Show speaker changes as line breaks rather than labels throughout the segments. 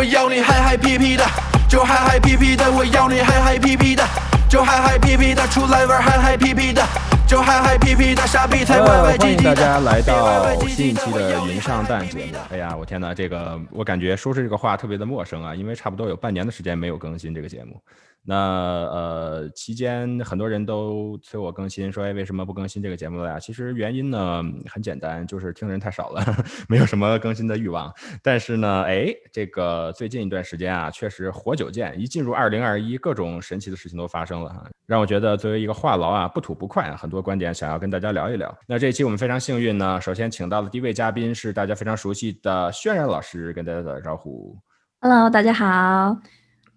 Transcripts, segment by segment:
我要你嗨嗨皮皮的，就嗨嗨皮皮的，我要你嗨嗨皮皮的，就嗨嗨皮皮的，出来玩嗨嗨皮皮的，就嗨嗨皮皮的，傻逼才歪歪唧唧的。
欢迎大家来到新一期的云上蛋节目。哎呀，我天哪，这个我感觉说出这个话特别的陌生啊，因为差不多有半年的时间没有更新这个节目。那呃，期间很多人都催我更新，说哎，为什么不更新这个节目了呀？其实原因呢很简单，就是听人太少了，没有什么更新的欲望。但是呢，哎，这个最近一段时间啊，确实活久见，一进入二零二一，各种神奇的事情都发生了，让我觉得作为一个话痨啊，不吐不快，很多观点想要跟大家聊一聊。那这一期我们非常幸运呢，首先请到的第一位嘉宾是大家非常熟悉的渲染老师，跟大家打个招呼。
Hello，大家好，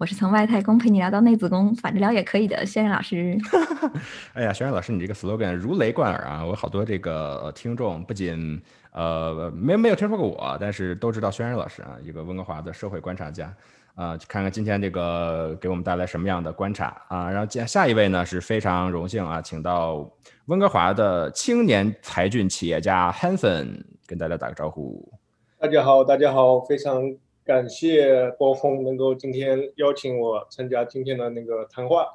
我是从外太空陪你聊到内子宫，反着聊也可以的轩然老师。
哎呀，轩然老师，你这个 slogan 如雷贯耳啊！我好多这个呃听众不仅呃没没有听说过我，但是都知道轩然老师啊，一个温哥华的社会观察家啊。看看今天这个给我们带来什么样的观察啊！然后接下一位呢是非常荣幸啊，请到温哥华的青年才俊企业家 Hanson 跟大家打个招呼。
大家好，大家好，非常感谢波峰能够今天邀请我参加今天的那个谈话。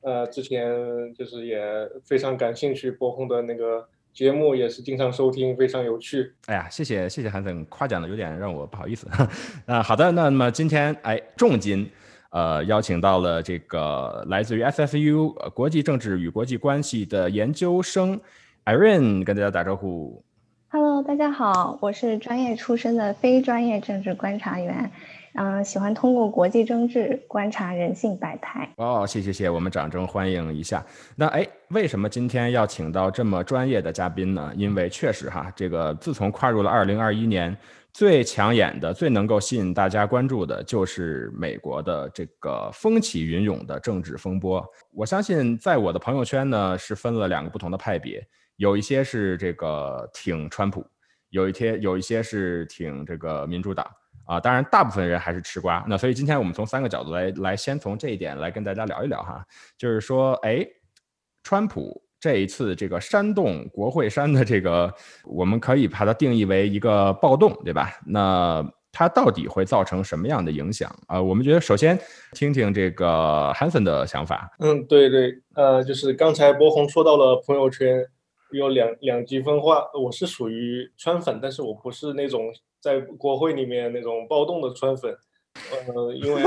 呃，之前就是也非常感兴趣波峰的那个节目，也是经常收听，非常有趣。
哎呀，谢谢谢谢韩总夸奖的有点让我不好意思。啊，好的，那么今天哎重金呃邀请到了这个来自于 SFU 国际政治与国际关系的研究生 Irene 跟大家打招呼。
Hello，大家好，我是专业出身的非专业政治观察员，嗯、喜欢通过国际政治观察人性百态。
哦，谢谢谢谢，我们掌声欢迎一下。那哎，为什么今天要请到这么专业的嘉宾呢？因为确实哈，这个自从跨入了二零二一年，最抢眼的、最能够吸引大家关注的，就是美国的这个风起云涌的政治风波。我相信，在我的朋友圈呢，是分了两个不同的派别，有一些是这个挺川普，有一些有一些是挺这个民主党。啊，当然，大部分人还是吃瓜。那所以今天我们从三个角度来来，先从这一点来跟大家聊一聊哈，就是说，哎，川普这一次这个煽动国会山的这个，我们可以把它定义为一个暴动，对吧？那它到底会造成什么样的影响啊？我们觉得首先听听这个 Hanson 的想法。
嗯，对对，呃，就是刚才博红说到了朋友圈有两两极分化，我是属于川粉，但是我不是那种在国会里面那种暴动的川粉。呃，因为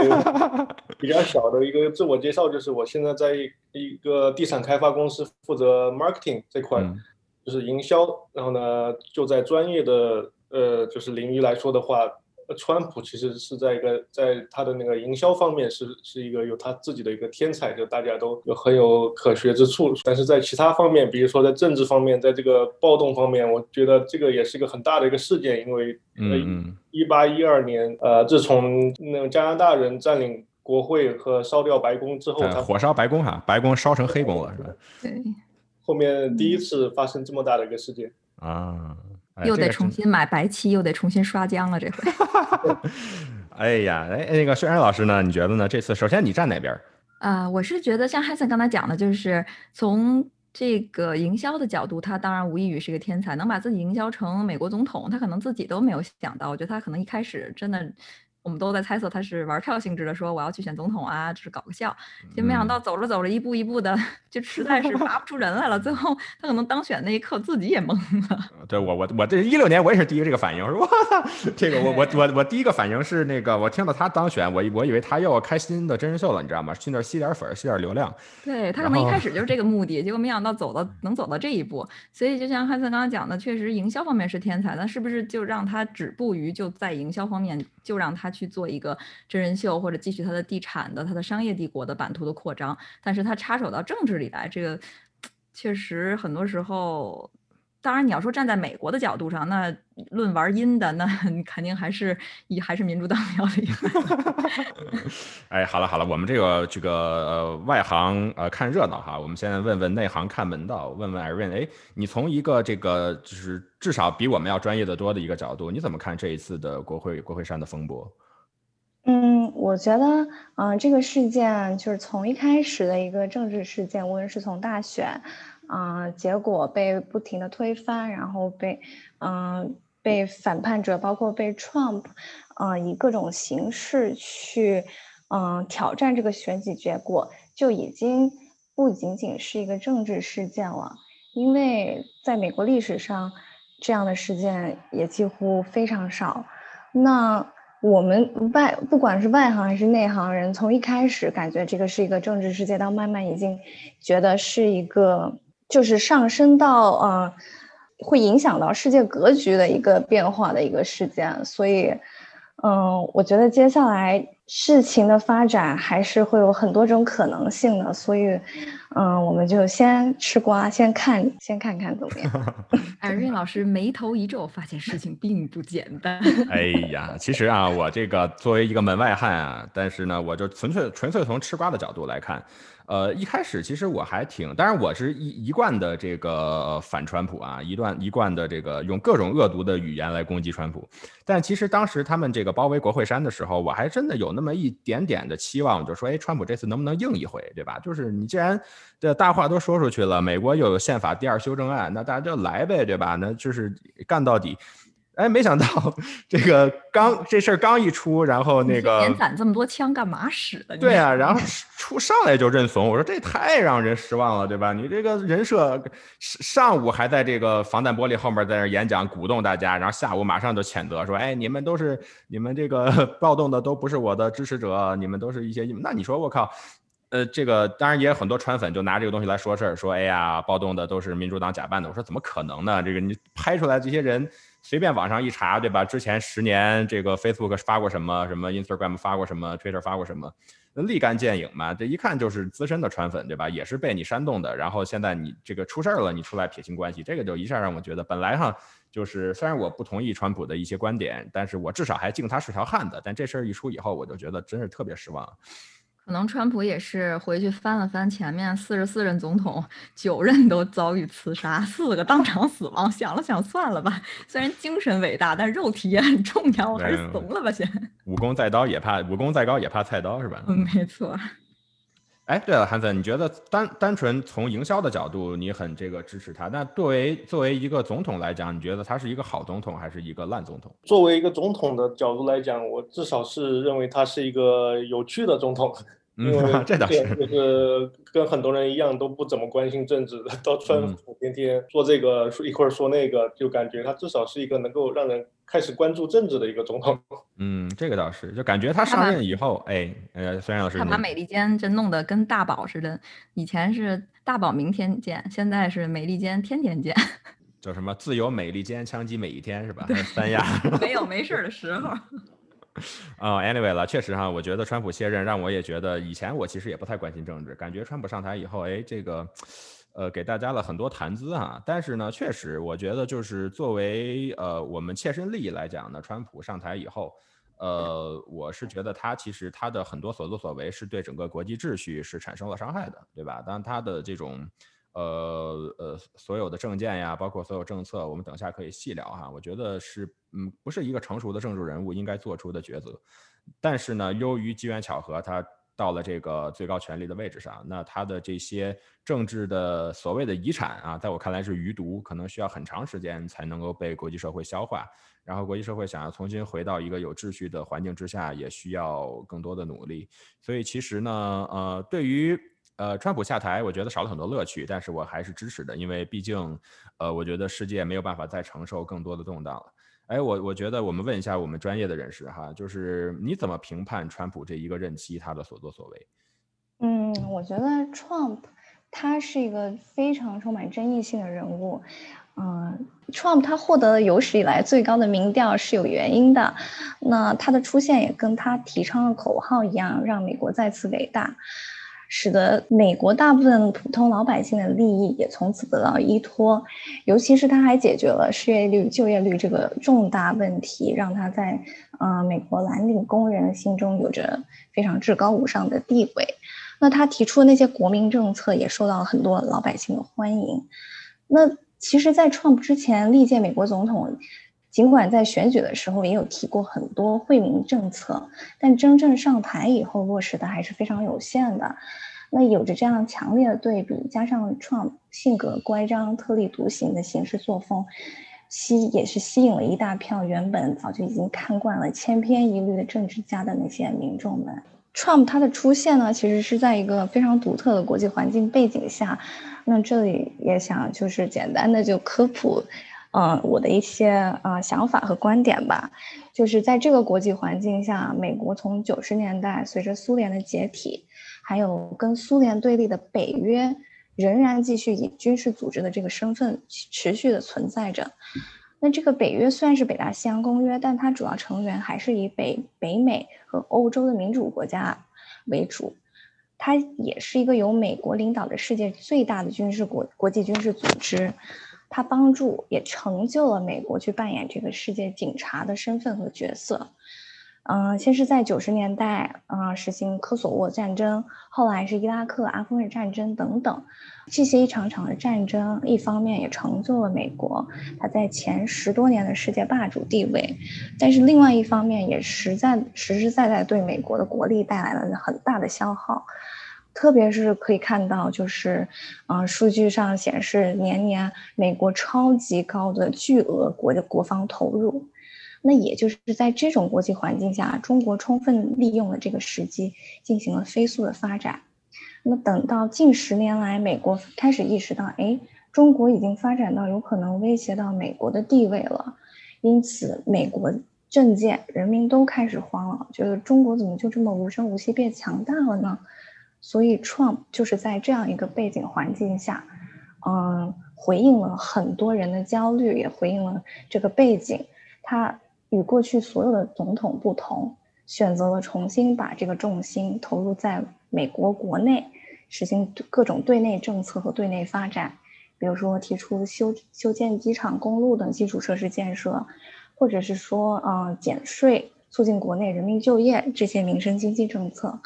比较小的一个自我介绍，就是我现在在一一个地产开发公司负责 marketing 这块，
嗯
就是营销。然后呢，就在专业的呃就是领域来说的话，呃川普其实是在一个在他的那个营销方面是是一个有他自己的一个天才，就大家都有很有可学之处。但是在其他方面，比如说在政治方面，在这个暴动方面，我觉得这个也是一个很大的一个事件，因为呃
嗯嗯
一八一二年，呃，自从那个加拿大人占领国会和烧掉白宫之后，他
呃火烧白宫哈，白宫烧成黑宫了是吧？
对，
后面第一次发生这么大的一个事件。
啊，哎
又得重新买白漆，又得重新刷浆了，这回。
哎呀，哎，那个轩然老师呢？你觉得呢？这次首先你站哪边儿？
啊、我是觉得像 Hanson 刚才讲的，就是从这个营销的角度，他当然无异于是一个天才，能把自己营销成美国总统，他可能自己都没有想到。我觉得他可能一开始真的，我们都在猜测他是玩票性质的，说我要去选总统啊，就是搞个笑。就没想到走着走着，一步一步的，就实在是拔不出人来了。最后他可能当选那一刻自己也懵了。
对我我我这一六年我也是第一个这个反应，我说我操，这个我我 我我第一个反应是那个我听到他当选，我我以为他又要开新的真人秀了，你知道吗？去那儿吸点粉，吸点流量。
对他可能一开始就是这个目的，结果没想到走到能走到这一步，所以就像汉森刚刚讲的，确实营销方面是天才，那是不是就让他止步于就在营销方面，就让他去做一个真人秀，或者继续他的地产的、他的商业帝国的版图的扩张？但是他插手到政治里来，这个确实很多时候。当然，你要说站在美国的角度上，那论玩阴的，那 肯定还是以还是民主党比较厉害。
哎，好了好了，我们这个这个呃外行呃看热闹哈，我们现在问问内行看门道，问问 Irene，哎，你从一个这个就是至少比我们要专业的多的一个角度，你怎么看这一次的国会国会山的风波？
嗯，我觉得，嗯、这个事件就是从一开始的一个政治事件，无论是从大选，嗯、结果被不停的推翻，然后被，嗯、被反叛者，包括被 Trump，呃，以各种形式去，嗯，挑战这个选举结果，就已经不仅仅是一个政治事件了。因为在美国历史上，这样的事件也几乎非常少。那我们外不管是外行还是内行人，从一开始感觉这个是一个政治事件，到慢慢已经觉得是一个，就是上升到呃，会影响到世界格局的一个变化的一个事件，所以。嗯，我觉得接下来事情的发展还是会有很多种可能性的，所以，嗯，我们就先吃瓜，先看，先看看怎么样。
艾瑞老师眉头一皱，发现事情并不简单。
哎呀，其实啊，我这个作为一个门外汉啊，但是呢，我就纯粹纯粹从吃瓜的角度来看。呃，一开始其实我还挺，当然我是一一贯的这个反川普啊，一段一贯的这个用各种恶毒的语言来攻击川普。但其实当时他们这个包围国会山的时候，我还真的有那么一点点的期望，就说，哎，川普这次能不能硬一回，对吧？就是你既然这大话都说出去了，美国又有宪法第二修正案，那大家就来呗，对吧？那就是干到底。哎，没想到这个刚这事儿刚一出，然后那个
连攒这么多枪干嘛使的？
对啊，然后出上来就认怂，我说这太让人失望了，对吧？你这个人设上午还在这个防弹玻璃后面在那演讲，鼓动大家，然后下午马上就谴责说，哎，你们都是你们这个 暴动的都不是我的支持者，你们都是一些……那你说我靠，呃，这个当然也有很多川粉就拿这个东西来说事儿，说哎呀，暴动的都是民主党假扮的。我说怎么可能呢？这个你拍出来这些人。随便网上一查，对吧？之前十年这个 Facebook 发过什么，什么 Instagram 发过什么，Twitter 发过什么，那立竿见影嘛。这一看就是资深的川粉，对吧？也是被你煽动的。然后现在你这个出事儿了，你出来撇清关系，这个就一下让我觉得，本来哈就是虽然我不同意川普的一些观点，但是我至少还敬他是条汉子。但这事儿一出以后，我就觉得真是特别失望。
可能川普也是回去翻了翻前面四十四任总统，九任都遭遇刺杀，四个当场死亡。想了想，算了吧。虽然精神伟大，但肉体也很重要，我还是怂了吧先。
武功再高也怕武功再高也怕菜刀是吧？
嗯，没错。
哎，对了，韩森，你觉得单单纯从营销的角度，你很这个支持他？那作为作为一个总统来讲，你觉得他是一个好总统还是一个烂总统？
作为一个总统的角度来讲，我至少是认为他是一个有趣的总统。因为
这倒是，
就是跟很多人一样都不怎么关心政治的，到川普天天说这个说一会儿说那个，就感觉他至少是一个能够让人开始关注政治的一个总统。
嗯，这个倒是，就感觉他上任以后，哎，呃，孙老师，
他把美利坚真弄得跟大宝似的，以前是大宝明天见，现在是美利坚天天见。
叫什么？自由美利坚枪击每一天是吧？三亚
没有没事的时候。
啊，anyway 了，确实哈，我觉得川普卸任让我也觉得，以前我其实也不太关心政治，感觉川普上台以后，哎，这个，呃，给大家了很多谈资哈。但是呢，确实，我觉得就是作为呃我们切身利益来讲呢，川普上台以后，呃，我是觉得他其实他的很多所作所为是对整个国际秩序是产生了伤害的，对吧？当他的这种。呃呃，所有的证件呀，包括所有政策，我们等下可以细聊哈。我觉得是，嗯，不是一个成熟的政治人物应该做出的抉择。但是呢，由于机缘巧合，他到了这个最高权力的位置上，那他的这些政治的所谓的遗产啊，在我看来是余毒，可能需要很长时间才能够被国际社会消化。然后，国际社会想要重新回到一个有秩序的环境之下，也需要更多的努力。所以，其实呢，呃，对于。呃，川普下台，我觉得少了很多乐趣，但是我还是支持的，因为毕竟，呃，我觉得世界没有办法再承受更多的动荡了。哎，我我觉得我们问一下我们专业的人士哈，就是你怎么评判川普这一个任期他的所作所为？
嗯，我觉得 Trump 他是一个非常充满争议性的人物。嗯，Trump 他获得了有史以来最高的民调是有原因的。那他的出现也跟他提倡的口号一样，让美国再次伟大。使得美国大部分普通老百姓的利益也从此得到依托，尤其是他还解决了失业率、就业率这个重大问题，让他在呃美国蓝领工人心中有着非常至高无上的地位。那他提出的那些国民政策也受到了很多老百姓的欢迎。那其实，在 Trump 之前历届美国总统。尽管在选举的时候也有提过很多惠民政策，但真正上台以后落实的还是非常有限的。那有着这样强烈的对比，加上 Trump 性格乖张、特立独行的行事作风，吸也是吸引了一大票原本早就已经看惯了千篇一律的政治家的那些民众们。Trump 他的出现呢，其实是在一个非常独特的国际环境背景下。那这里也想就是简单的就科普，嗯，我的一些啊想法和观点吧。就是在这个国际环境下，美国从九十年代随着苏联的解体，还有跟苏联对立的北约。仍然继续以军事组织的这个身份持续的存在着。那这个北约虽然是北大西洋公约，但它主要成员还是以北北美和欧洲的民主国家为主。它也是一个由美国领导的世界最大的军事国国际军事组织。它帮助也成就了美国去扮演这个世界警察的身份和角色。嗯，先是在九十年代，嗯，实行科索沃战争，后来是伊拉克、阿富汗战争等等，这些一场场的战争，一方面也成就了美国它在前十多年的世界霸主地位，但是另外一方面也实在实实在在对美国的国力带来了很大的消耗，特别是可以看到，就是，嗯，数据上显示年年美国超级高的巨额国的国防投入。那也就是在这种国际环境下，中国充分利用了这个时机，进行了飞速的发展。那等到近十年来，美国开始意识到，哎，中国已经发展到有可能威胁到美国的地位了，因此美国政界人民都开始慌了，觉得中国怎么就这么无声无息变强大了呢？所以，Trump 就是在这样一个背景环境下，嗯，回应了很多人的焦虑，也回应了这个背景，他。与过去所有的总统不同，选择了重新把这个重心投入在美国国内，实行各种对内政策和对内发展，比如说提出修修建机场、公路等基础设施建设，或者是说，呃，减税、促进国内人民就业这些民生经济政策，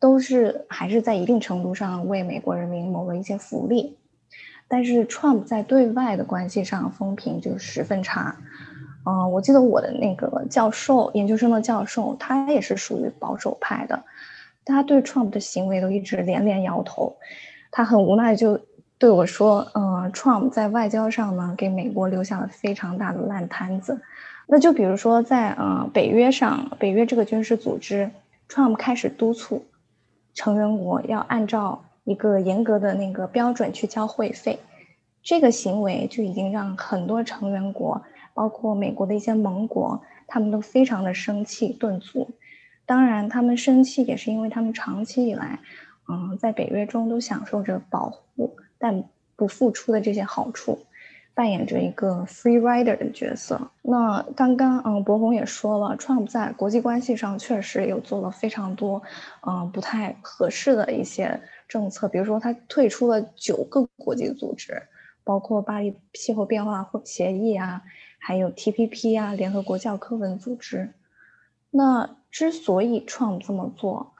都是还是在一定程度上为美国人民谋了一些福利。但是，Trump 在对外的关系上风评就十分差。嗯，我记得我的那个教授，研究生的教授，他也是属于保守派的，他对 Trump 的行为都一直连连摇头，他很无奈就对我说：“嗯，Trump 在外交上呢，给美国留下了非常大的烂摊子。那就比如说在呃北约上，北约这个军事组织，Trump 开始督促成员国要按照一个严格的那个标准去交会费，这个行为就已经让很多成员国。”包括美国的一些盟国，他们都非常的生气顿足。当然，他们生气也是因为他们长期以来，嗯，在北约中都享受着保护但不付出的这些好处，扮演着一个 free rider 的角色。那刚刚，嗯，博宏也说了，Trump 在国际关系上确实有做了非常多，嗯，不太合适的一些政策，比如说他退出了九个国际组织，包括巴黎气候变化协议啊。还有 TPP 啊，联合国教科文组织。那之所以 Trump 这么做，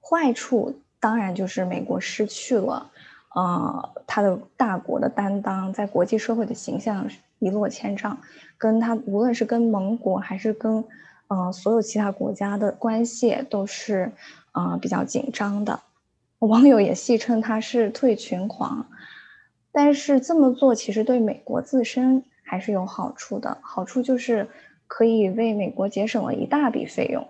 坏处当然就是美国失去了，呃，他的大国的担当，在国际社会的形象一落千丈，跟他无论是跟盟国还是跟，呃，所有其他国家的关系都是，呃，比较紧张的。网友也戏称他是退群狂，但是这么做其实对美国自身。还是有好处的，好处就是可以为美国节省了一大笔费用，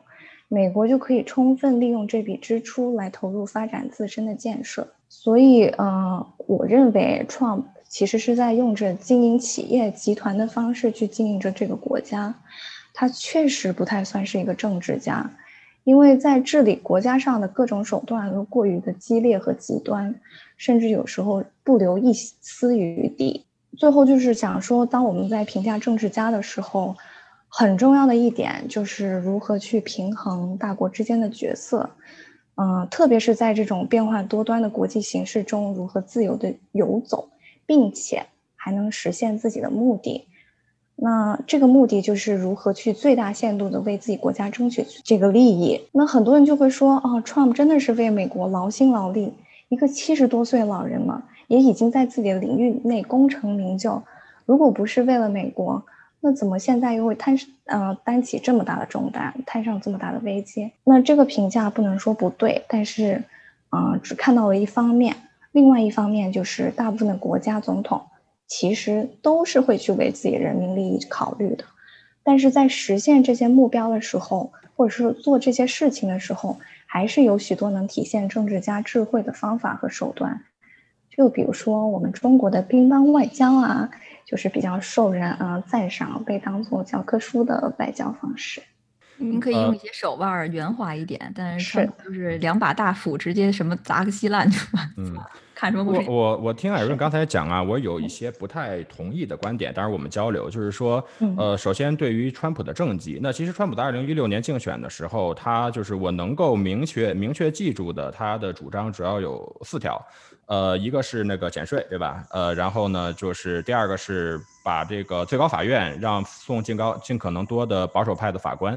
美国就可以充分利用这笔支出来投入发展自身的建设。所以，呃，我认为 Trump 其实是在用着经营企业集团的方式去经营着这个国家，他确实不太算是一个政治家，因为在治理国家上的各种手段都过于的激烈和极端，甚至有时候不留一丝余地。最后就是想说，当我们在评价政治家的时候，很重要的一点就是如何去平衡大国之间的角色，嗯，特别是在这种变化多端的国际形势中，如何自由的游走，并且还能实现自己的目的。那这个目的就是如何去最大限度的为自己国家争取这个利益。那很多人就会说，哦，Trump 真的是为美国劳心劳力，一个七十多岁老人嘛。也已经在自己的领域内功成名就，如果不是为了美国，那怎么现在又会摊呃担起这么大的重担，摊上这么大的危机？那这个评价不能说不对，但是，呃，只看到了一方面，另外一方面就是大部分的国家总统其实都是会去为自己人民利益考虑的。但是在实现这些目标的时候，或者是做这些事情的时候，还是有许多能体现政治家智慧的方法和手段。就比如说我们中国的乒乓外交啊，就是比较受人呃赞赏，被当做教科书的外交方式。
您可以用一些手腕圆滑一点，但是就是两把大斧直接什么砸个稀烂，嗯，看什么
我我我听艾。润刚才讲啊，我有一些不太同意的观点，当然我们交流。就是说，呃，首先对于川普的政绩，那其实川普在二零一六年竞选的时候，他就是我能够明确明确记住的，他的主张主要有四条，呃，一个是那个减税，对吧？呃，然后呢，就是第二个是把这个最高法院让送尽高尽可能多的保守派的法官。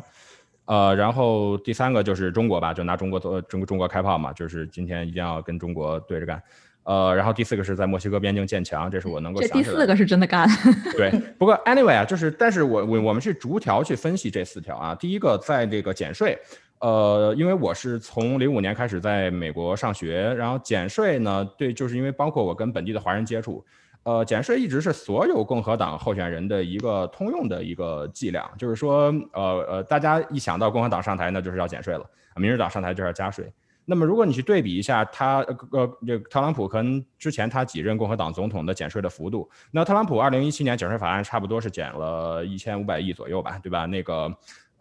呃，然后第三个就是中国吧，就拿中国做中中国开炮嘛，就是今天一定要跟中国对着干。呃，然后第四个是在墨西哥边境建墙，这是我能够想。
这第四个是真的干。
对，不过 anyway 啊，就是，但是我我我们是逐条去分析这四条啊。第一个，在这个减税，呃，因为我是从零五年开始在美国上学，然后减税呢，对，就是因为包括我跟本地的华人接触。呃，减税一直是所有共和党候选人的一个通用的一个伎俩，就是说，呃呃，大家一想到共和党上台，那就是要减税了；，民主党上台就是要加税。那么，如果你去对比一下他，呃，这特朗普跟之前他几任共和党总统的减税的幅度，那特朗普二零一七年减税法案差不多是减了一千五百亿左右吧，对吧？那个，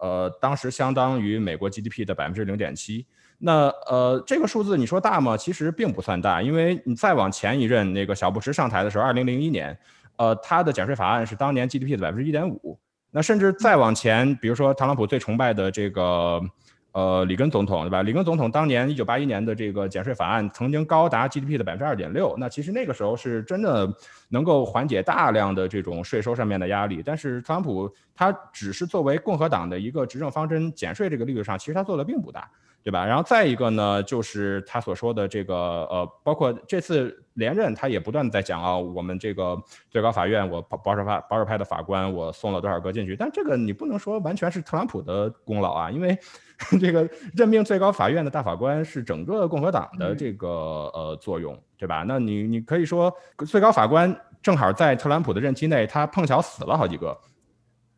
呃，当时相当于美国 GDP 的百分之零点七。那呃，这个数字你说大吗？其实并不算大，因为你再往前一任那个小布什上台的时候，二零零一年，呃，他的减税法案是当年 GDP 的百分之一点五。那甚至再往前，比如说特朗普最崇拜的这个呃里根总统，对吧？里根总统当年一九八一年的这个减税法案曾经高达 GDP 的百分之二点六。那其实那个时候是真的能够缓解大量的这种税收上面的压力。但是特朗普他只是作为共和党的一个执政方针，减税这个力度上，其实他做的并不大。对吧？然后再一个呢，就是他所说的这个呃，包括这次连任，他也不断的在讲啊，我们这个最高法院，我保保守派保守派的法官，我送了多少个进去。但这个你不能说完全是特朗普的功劳啊，因为 这个任命最高法院的大法官是整个共和党的这个呃作用，对吧？那你你可以说最高法官正好在特朗普的任期内，他碰巧死了好几个。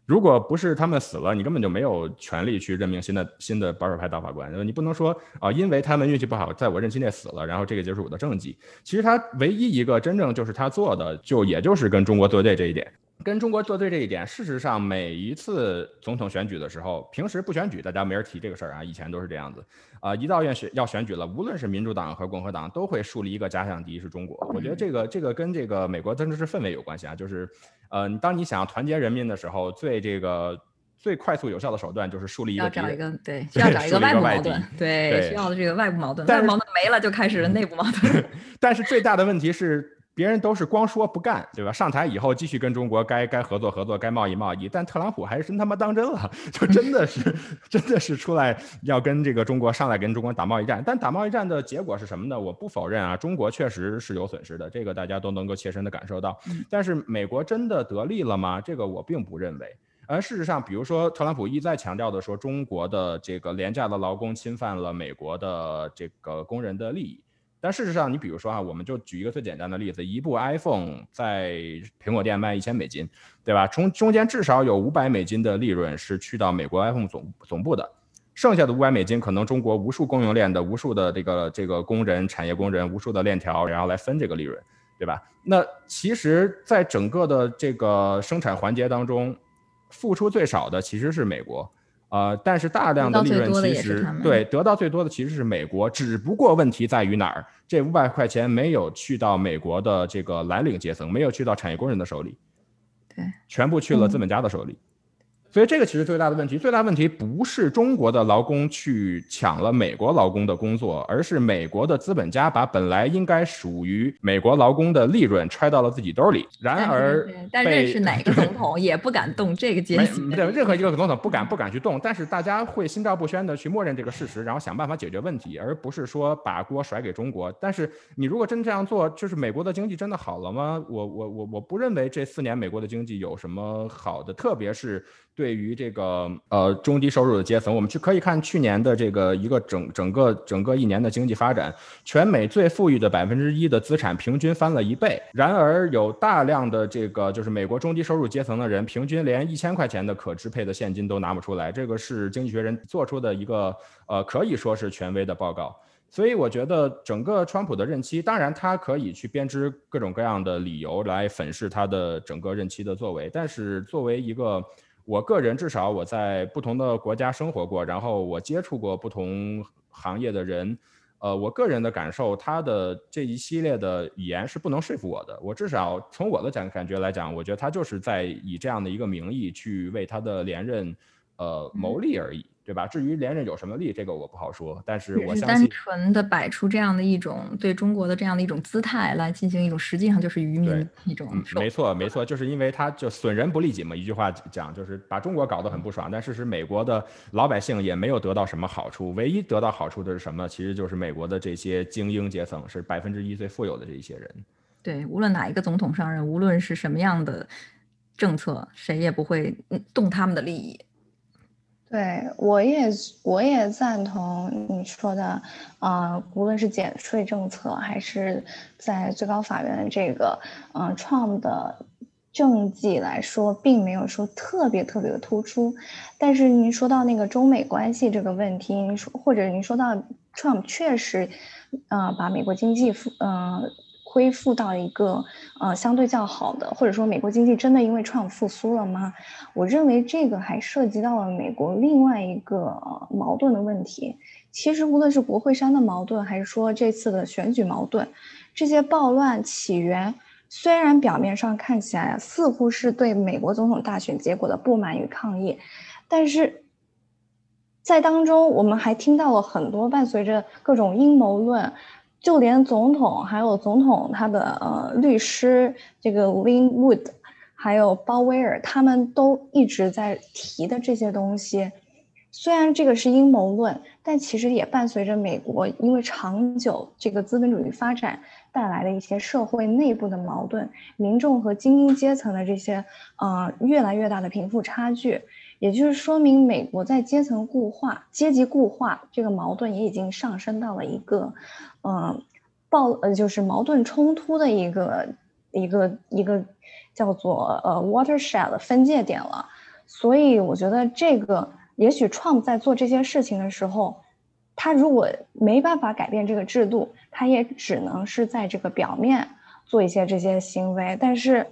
如果不是他们死了，你根本就没有权利去任命新的新的保守派大法官。你不能说啊，因为他们运气不好，在我任期内死了，然后这个就是我的政绩。其实他唯一一个真正就是他做的，就也就是跟中国作对这一点。跟中国作对这一点，事实上每一次总统选举的时候，平时不选举，大家没人提这个事儿啊。以前都是这样子，啊，一到要选要选举了，无论是民主党和共和党，都会树立一个假想敌是中国。我觉得这个这个跟这个美国政治氛围有关系啊，就是，呃，当你想要团结人民的时候，最这个最快速有效的手段就是树立一个
要找一个对，需要找一个外部矛盾，对，需要的这个外部矛盾，外部矛盾没了就开始内部矛盾。
但是最大的问题是。别人都是光说不干，对吧？上台以后继续跟中国该该合作合作，该贸易贸易。但特朗普还是真他妈当真了，就真的是 真的是出来要跟这个中国上来跟中国打贸易战。但打贸易战的结果是什么呢？我不否认啊，中国确实是有损失的，这个大家都能够切身的感受到。但是美国真的得利了吗？这个我并不认为。而事实上，比如说特朗普一再强调的说，中国的这个廉价的劳工侵犯了美国的这个工人的利益。但事实上，你比如说啊，我们就举一个最简单的例子，一部 iPhone 在苹果店卖一千美金，对吧？从中间至少有五百美金的利润是去到美国 iPhone 总总部的，剩下的五百美金可能中国无数供应链的无数的这个这个工人、产业工人、无数的链条，然后来分这个利润，对吧？那其实，在整个的这个生产环节当中，付出最少的其实是美国。呃，但是大量的利润其实对得到最多的其实是美国，只不过问题在于哪儿？这五百块钱没有去到美国的这个蓝领阶层，没有去到产业工人的手里，
对，
全部去了资本家的手里。所以这个其实最大的问题，最大问题不是中国的劳工去抢了美国劳工的工作，而是美国的资本家把本来应该属于美国劳工的利润揣到了自己兜里。然而，
但认识哪 个总统也不敢动这个阶级。
对，任何一个总统不敢不敢去动，但是大家会心照不宣的去默认这个事实，然后想办法解决问题，而不是说把锅甩给中国。但是你如果真这样做，就是美国的经济真的好了吗？我我我我不认为这四年美国的经济有什么好的，特别是对。于这个呃中低收入的阶层，我们去可以看去年的这个一个整整个整个一年的经济发展，全美最富裕的百分之一的资产平均翻了一倍。然而有大量的这个就是美国中低收入阶层的人，平均连一千块钱的可支配的现金都拿不出来。这个是经济学人做出的一个呃可以说是权威的报告。所以我觉得整个川普的任期，当然他可以去编织各种各样的理由来粉饰他的整个任期的作为。但是作为一个我个人，至少我在不同的国家生活过，然后我接触过不同行业的人，呃，我个人的感受，他的这一系列的语言是不能说服我的。我至少从我的感感觉来讲，我觉得他就是在以这样的一个名义去为他的连任，呃，谋利而已。对吧？至于连任有什么利，这个我不好说。但是我相
信，单纯的摆出这样的一种对中国的这样的一种姿态来进行一种，实际上就是愚民一种。
没错，没错，就是因为他就损人不利己嘛。一句话讲，就是把中国搞得很不爽。但事实，美国的老百姓也没有得到什么好处。唯一得到好处的是什么？其实就是美国的这些精英阶层，是百分之一最富有的这一些人。
对，无论哪一个总统上任，无论是什么样的政策，谁也不会动他们的利益。
对，我也我也赞同你说的，啊，无论是减税政策，还是在最高法院这个，嗯，Trump 的政绩来说，并没有说特别特别的突出。但是您说到那个中美关系这个问题，您说或者您说到 Trump 确实，呃，把美国经济复，嗯。恢复到一个呃相对较好的，或者说美国经济真的因为 Trump 复苏了吗？我认为这个还涉及到了美国另外一个矛盾的问题。其实无论是国会山的矛盾，还是说这次的选举矛盾，这些暴乱起源虽然表面上看起来似乎是对美国总统大选结果的不满与抗议，但是在当中我们还听到了很多伴随着各种阴谋论。就连总统还有总统他的呃律师这个 Lin Wood，还有鲍威尔，他们都一直在提的这些东西，虽然这个是阴谋论，但其实也伴随着美国因为长久这个资本主义发展带来的一些社会内部的矛盾，民众和精英阶层的这些呃越来越大的贫富差距，也就是说明美国在阶层固化、阶级固化这个矛盾也已经上升到了一个。嗯，暴呃就是矛盾冲突的一个一个一个叫做呃 watershed 分界点了，所以我觉得这个也许 Trump 在做这些事情的时候，他如果没办法改变这个制度，他也只能是在这个表面做一些这些行为，但是，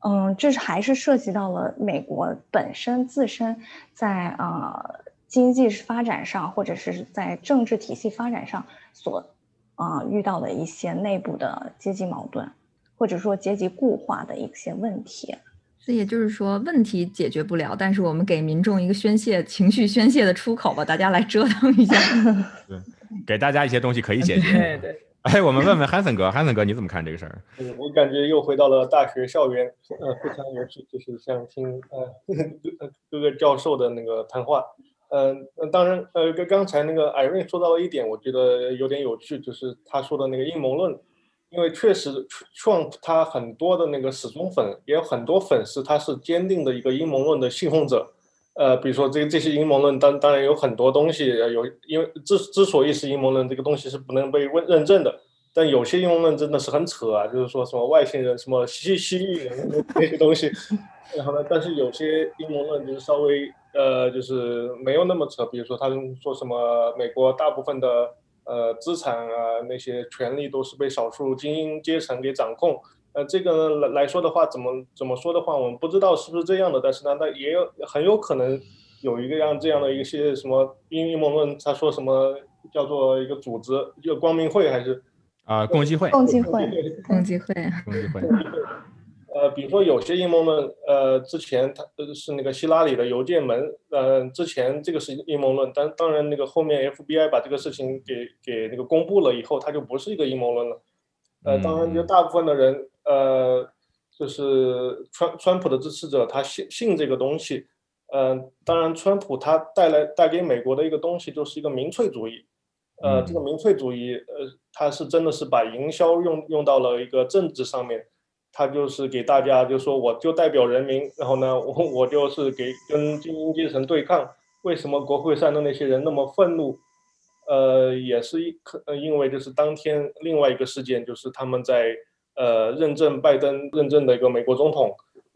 嗯，这是还是涉及到了美国本身自身在呃经济发展上或者是在政治体系发展上所。啊，遇到的一些内部的阶级矛盾，或者说阶级固化的一些问题。
这也就是说，问题解决不了，但是我们给民众一个宣泄情绪宣泄的出口吧，大家来折腾一下。
对，给大家一些东西可以解决。
对对。
哎，我们问问汉森哥，汉森哥你怎么看这个事儿？
嗯，我感觉又回到了大学校园，呃，非常有趣，就是像听呃各个教授的那个谈话。嗯，当然，呃，跟刚才那个艾瑞说到了一点，我觉得有点有趣，就是他说的那个阴谋论，因为确实，Trump 他很多的那个死忠粉，也有很多粉丝，他是坚定的一个阴谋论的信奉者。呃，比如说这这些阴谋论，当当然有很多东西，有因为之之所以是阴谋论，这个东西是不能被认认证的。但有些阴谋论真的是很扯啊，就是说什么外星人、什么蜥蜥蜴人那些东西。然后呢，但是有些阴谋论就是稍微。呃，就是没有那么扯，比如说他们说什么美国大部分的呃资产啊那些权利都是被少数精英阶层给掌控，呃，这个来来说的话，怎么怎么说的话，我们不知道是不是这样的，但是呢，那也有很有可能有一个样这样的一些什么阴谋论，他说什么叫做一个组织，一个光明会还是
啊共济会，
共济会，
共济会，
共济会。
呃，比如说有些阴谋论，呃，之前他是那个希拉里的邮件门，呃，之前这个是阴谋论，但当然那个后面 FBI 把这个事情给给那个公布了以后，它就不是一个阴谋论了。呃，当然就大部分的人，呃，就是川川普的支持者，他信信这个东西。嗯，当然川普他带来带给美国的一个东西就是一个民粹主义。呃，这个民粹主义，呃，他是真的是把营销用用到了一个政治上面。他就是给大家就说我就代表人民，然后呢，我我就是给跟精英阶层对抗。为什么国会上的那些人那么愤怒？呃，也是一可因为就是当天另外一个事件，就是他们在呃认证拜登认证的一个美国总统，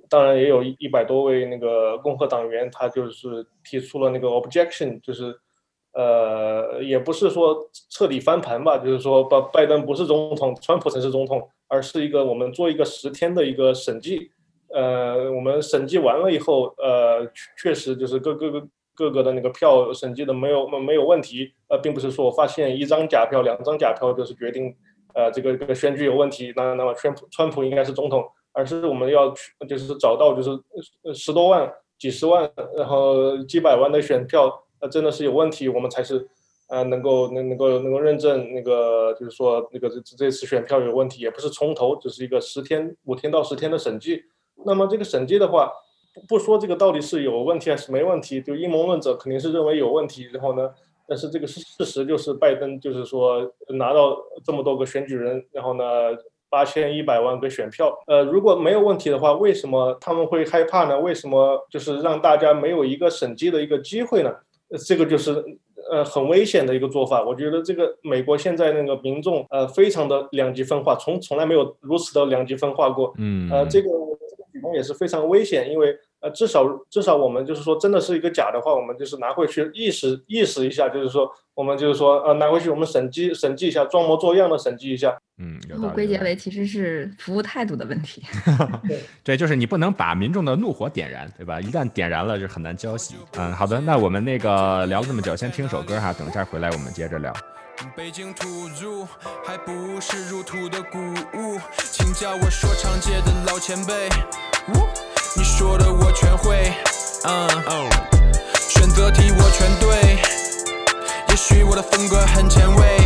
当然也有一一百多位那个共和党员，他就是提出了那个 objection，就是呃也不是说彻底翻盘吧，就是说拜拜登不是总统，川普才是总统，而是一个我们做一个十天的一个审计，呃，我们审计完了以后，呃，确实就是各各个。各个的那个票审计的没有没有问题，呃，并不是说我发现一张假票、两张假票就是决定，呃，这个这个选举有问题，那那么川普川普应该是总统，而是我们要去就是找到就是十多万、几十万，然后几百万的选票，呃，真的是有问题，我们才是呃能够能能够能够认证那个就是说那个这这次选票有问题，也不是从头，只是一个十天五天到十天的审计，那么这个审计的话。不说这个到底是有问题还是没问题，就阴谋论者肯定是认为有问题。然后呢，但是这个事事实就是拜登就是说拿到这么多个选举人，然后呢八千一百万个选票。呃，如果没有问题的话，为什么他们会害怕呢？为什么就是让大家没有一个审计的一个机会呢？这个就是呃很危险的一个做法。我觉得这个美国现在那个民众呃非常的两极分化，从从来没有如此的两极分化过。
嗯，
呃这个举动。也是非常危险，因为呃，至少至少我们就是说，真的是一个假的话，我们就是拿回去意识意识一下，就是说，我们就是说，呃，拿回去我们审计审计一下，装模作样的审计一下。
嗯，
然后归结为其实是服务态度的问题。
对，就是你不能把民众的怒火点燃，对吧？一旦点燃了，就很难浇熄。嗯，好的，那我们那个聊了这么久，先听首歌哈，等一下回来我们接着聊。
北京土著还不是入土的谷物，请叫我说唱界的老前辈。你说的我全会，嗯，选择题我全对，也许我的风格很前卫。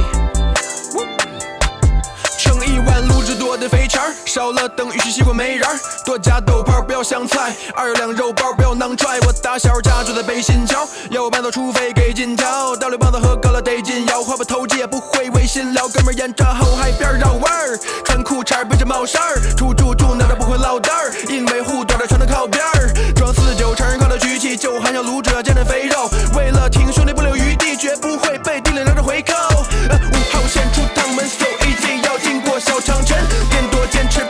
我的肥肠，少了等于是西瓜没瓤多加豆泡不要香菜，二两肉包不要囊踹。我打小家住在北新桥，要我搬到除非给金条。倒立棒子喝高了得劲，摇花把头也不会微信聊哥们沿着后海边绕弯儿，穿裤衩背着帽衫儿，出住住那都不会落单儿，因为护短的穿的靠边儿，装四九成靠的举起就喊像卤汁煎的肥肉，为了听兄弟不留余地，绝不会背地里拿着回扣。五号线出长城，点多坚持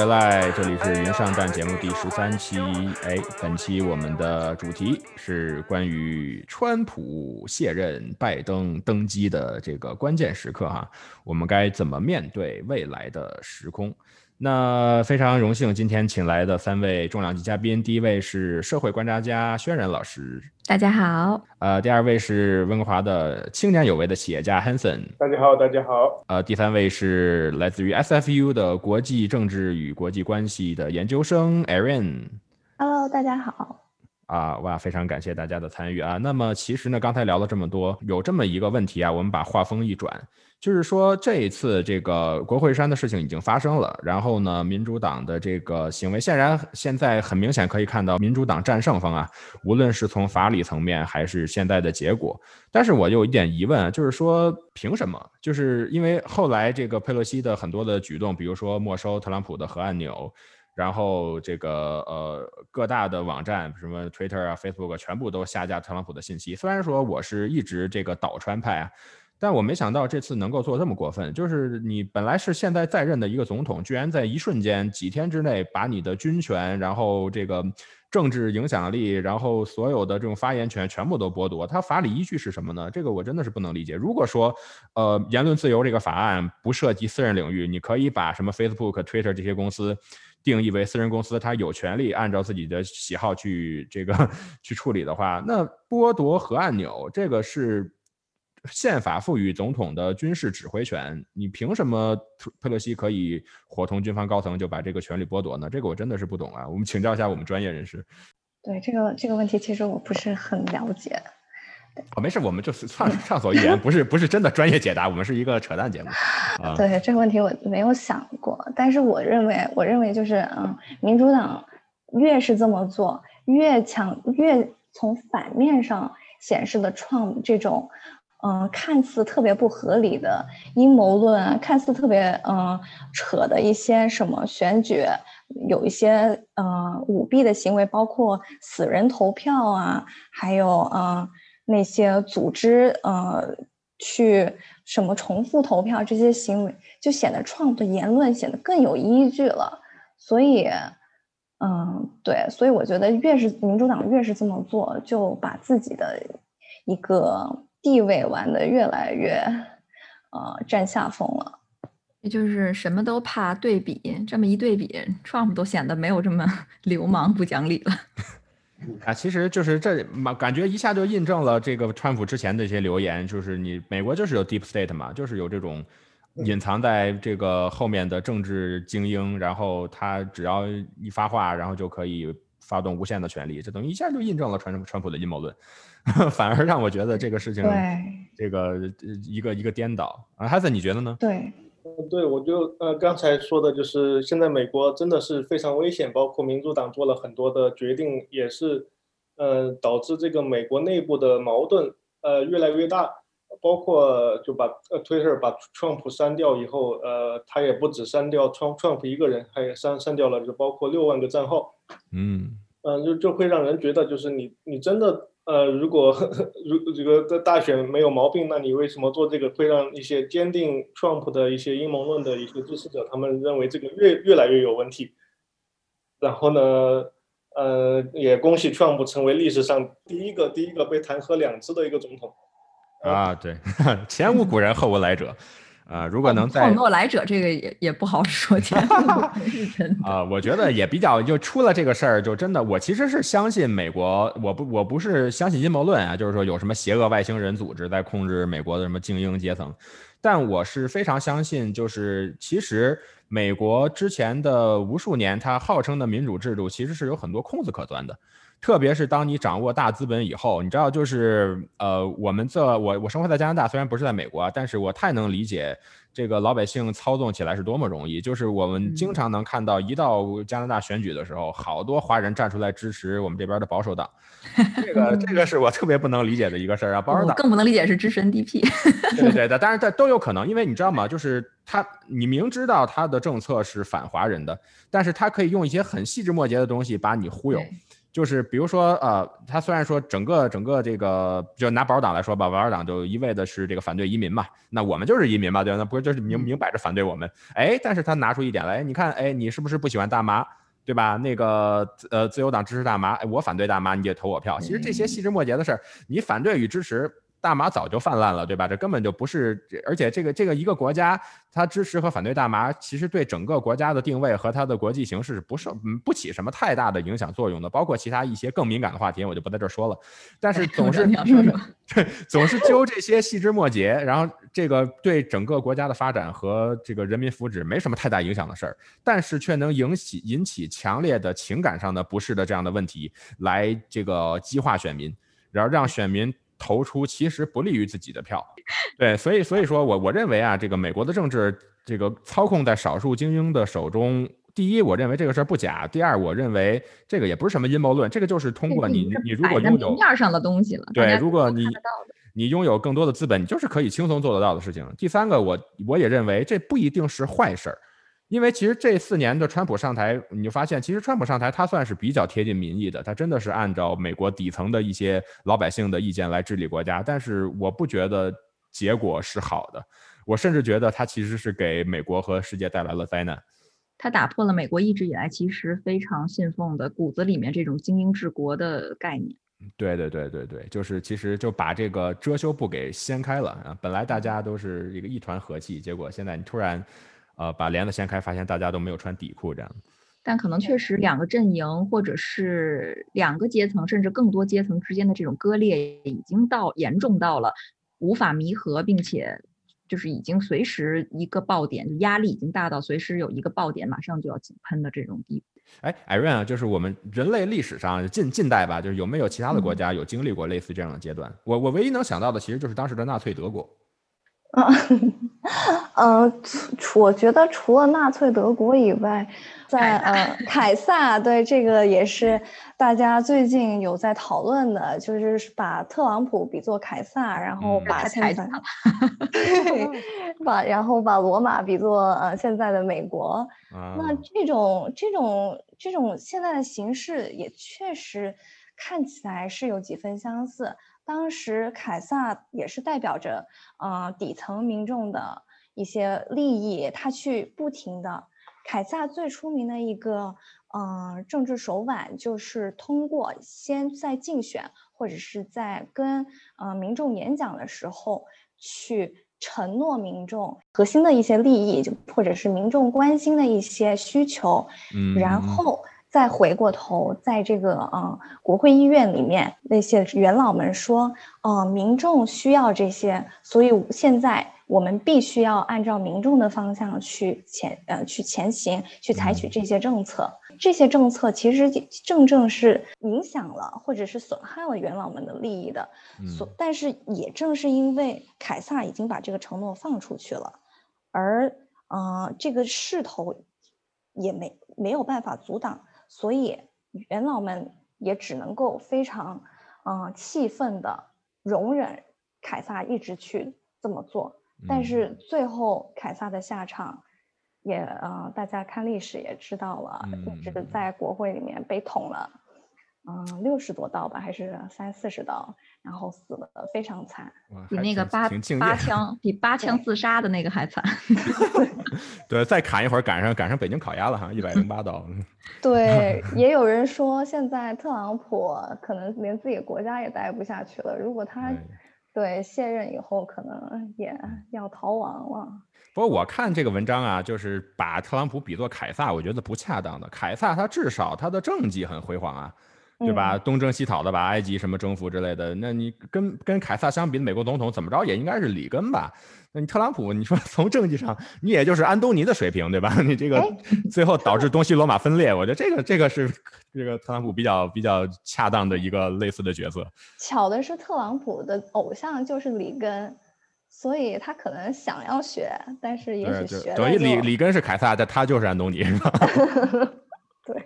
回来，这里是云上弹节目第十三期。哎，本期我们的主题是关于川普卸任、拜登登基的这个关键时刻哈，我们该怎么面对未来的时空？那非常荣幸，今天请来的三位重量级嘉宾，第一位是社会观察家轩然老师，
大家好。
呃，第二位是温哥华的青年有为的企业家 Hanson，
大家好，大家好。
呃，第三位是来自于 SFU 的国际政治与国际关系的研究生
Aaron，Hello，大家好。
啊，哇，非常感谢大家的参与啊。那么其实呢，刚才聊了这么多，有这么一个问题啊，我们把话锋一转。就是说，这一次这个国会山的事情已经发生了，然后呢，民主党的这个行为，显然现在很明显可以看到民主党占上风啊，无论是从法理层面还是现在的结果。但是我有一点疑问，就是说，凭什么？就是因为后来这个佩洛西的很多的举动，比如说没收特朗普的核按钮，然后这个呃各大的网站，什么 Twitter 啊、Facebook 全部都下架特朗普的信息。虽然说我是一直这个倒川派啊。但我没想到这次能够做这么过分，就是你本来是现在在任的一个总统，居然在一瞬间几天之内把你的军权，然后这个政治影响力，然后所有的这种发言权全部都剥夺。他法理依据是什么呢？这个我真的是不能理解。如果说，呃，言论自由这个法案不涉及私人领域，你可以把什么 Facebook、Twitter 这些公司。定义为私人公司，他有权利按照自己的喜好去这个 去处理的话，那剥夺核按钮这个是宪法赋予总统的军事指挥权，你凭什么佩洛西可以伙同军方高层就把这个权利剥夺呢？这个我真的是不懂啊，我们请教一下我们专业人士。
对这个这个问题，其实我不是很了解。
哦，没事，我们就是畅畅所欲言，不是不是真的专业解答，我们是一个扯淡节目。啊，
对这个问题我没有想过，但是我认为，我认为就是，嗯，民主党越是这么做，越强越从反面上显示的创这种，嗯，看似特别不合理的阴谋论，看似特别嗯扯的一些什么选举，有一些嗯舞弊的行为，包括死人投票啊，还有嗯。那些组织呃，去什么重复投票这些行为，就显得 Trump 的言论显得更有依据了。所以，嗯，对，所以我觉得越是民主党越是这么做，就把自己的一个地位玩的越来越呃占下风了。
也就是什么都怕对比，这么一对比，Trump 都显得没有这么 流氓不讲理了。
啊，其实就是这嘛，感觉一下就印证了这个川普之前的一些留言，就是你美国就是有 deep state 嘛，就是有这种隐藏在这个后面的政治精英，然后他只要一发话，然后就可以发动无限的权力，这等于一下就印证了川川普的阴谋论，反而让我觉得这个事情，这个一个一个颠倒啊，哈森，你觉得呢？
对。
对，我就呃刚才说的就是现在美国真的是非常危险，包括民主党做了很多的决定，也是，呃导致这个美国内部的矛盾呃越来越大，包括就把呃 Twitter 把 Trump 删掉以后，呃他也不止删掉 Trump Trump 一个人，他也删删掉了就包括六万个账号，
嗯
嗯就就会让人觉得就是你你真的。呃，如果如这个在大选没有毛病，那你为什么做这个？会让一些坚定 Trump 的一些阴谋论的一些支持者，他们认为这个越越来越有问题。然后呢，呃，也恭喜 Trump 成为历史上第一个第一个被弹劾两次的一个总统。
啊，对，前无古人后无来者。啊，如果能在
后有来者这个也也不好说，是真的
啊。我觉得也比较，就出了这个事儿，就真的，我其实是相信美国，我不我不是相信阴谋论啊，就是说有什么邪恶外星人组织在控制美国的什么精英阶层，但我是非常相信，就是其实美国之前的无数年，它号称的民主制度其实是有很多空子可钻的。特别是当你掌握大资本以后，你知道，就是呃，我们这我我生活在加拿大，虽然不是在美国，但是我太能理解这个老百姓操纵起来是多么容易。就是我们经常能看到，一到加拿大选举的时候，好多华人站出来支持我们这边的保守党，这个这个是我特别不能理解的一个事儿啊。保守党
更不能理解是支持 NDP。
对对的，当然这都有可能，因为你知道吗？就是他，你明知道他的政策是反华人的，但是他可以用一些很细枝末节的东西把你忽悠。就是比如说，呃，他虽然说整个整个这个，就拿保守党来说吧，保守党就一味的是这个反对移民嘛，那我们就是移民嘛，对吧？那不就是明明摆着反对我们？哎，但是他拿出一点来，你看，哎，你是不是不喜欢大麻，对吧？那个呃，自由党支持大麻，哎，我反对大麻，你也投我票。其实这些细枝末节的事儿，你反对与支持。大麻早就泛滥了，对吧？这根本就不是，而且这个这个一个国家，它支持和反对大麻，其实对整个国家的定位和它的国际形势是不受不起什么太大的影响作用的。包括其他一些更敏感的话题，我就不在这说了。但是总是 对，总是揪这些细枝末节，然后这个对整个国家的发展和这个人民福祉没什么太大影响的事儿，但是却能引起引起强烈的情感上的不适的这样的问题，来这个激化选民，然后让选民。投出其实不利于自己的票，对，所以所以说我我认为啊，这个美国的政治这个操控在少数精英的手中。第一，我认为这个事儿不假；第二，我认为这个也不是什么阴谋论，这个就是通过你你如果拥有
面上的东西了，
对，如果你你拥有更多的资本，你就是可以轻松做得到的事情。第三个，我我也认为这不一定是坏事儿。因为其实这四年的川普上台，你就发现，其实川普上台他算是比较贴近民意的，他真的是按照美国底层的一些老百姓的意见来治理国家。但是我不觉得结果是好的，我甚至觉得他其实是给美国和世界带来了灾难。
他打破了美国一直以来其实非常信奉的骨子里面这种精英治国的概念。
对对对对对，就是其实就把这个遮羞布给掀开了啊！本来大家都是一个一团和气，结果现在你突然。呃，把帘子掀开，发现大家都没有穿底裤，这样。
但可能确实两个阵营或者是两个阶层，甚至更多阶层之间的这种割裂，已经到严重到了无法弥合，并且就是已经随时一个爆点，就压力已经大到随时有一个爆点马上就要井喷的这种地步。
哎，艾瑞啊，就是我们人类历史上近近代吧，就是有没有其他的国家有经历过类似这样的阶段？我我唯一能想到的，其实就是当时的纳粹德国。
嗯，呃，除我觉得除了纳粹德国以外，在呃凯撒，对这个也是大家最近有在讨论的，就是把特朗普比作凯撒，然后把现在，对，把然后把罗马比作呃现在的美国。那这种这种这种现在的形式也确实看起来是有几分相似。当时凯撒也是代表着，呃，底层民众的一些利益，他去不停的。凯撒最出名的一个，呃，政治手腕就是通过先在竞选或者是在跟呃民众演讲的时候，去承诺民众核心的一些利益，就或者是民众关心的一些需求，嗯，然后。再回过头，在这个嗯国会议院里面，那些元老们说，呃，民众需要这些，所以现在我们必须要按照民众的方向去前呃去前行，去采取这些政策。这些政策其实正正是影响了或者是损害了元老们的利益的。所但是也正是因为凯撒已经把这个承诺放出去了，而呃这个势头也没没有办法阻挡。所以元老们也只能够非常，嗯，气愤的容忍凯撒一直去这么做。但是最后凯撒的下场，也，呃，大家看历史也知道了，一直在国会里面被捅了。嗯，六十多刀吧，还是三四十刀，然后死的非常惨，
比那个八八枪比八枪自杀的那个还惨。
对，再砍一会儿，赶上赶上北京烤鸭了哈，一百零八刀。
对，也有人说现在特朗普可能连自己国家也待不下去了，如果他对卸任以后，可能也要逃亡了。
不过我看这个文章啊，就是把特朗普比作凯撒，我觉得不恰当的。凯撒他至少他的政绩很辉煌啊。对吧？东征西讨的把埃及什么征服之类的，那你跟跟凯撒相比，美国总统怎么着也应该是里根吧？那你特朗普，你说 从政绩上，你也就是安东尼的水平，对吧？你这个最后导致东西罗马分裂，我觉得这个这个是这个特朗普比较比较恰当的一个类似的角色。
巧的是，特朗普的偶像就是里根，所以他可能想要学，但是也许学
等于里里根是凯撒，但他就是安东尼，是吧？
对。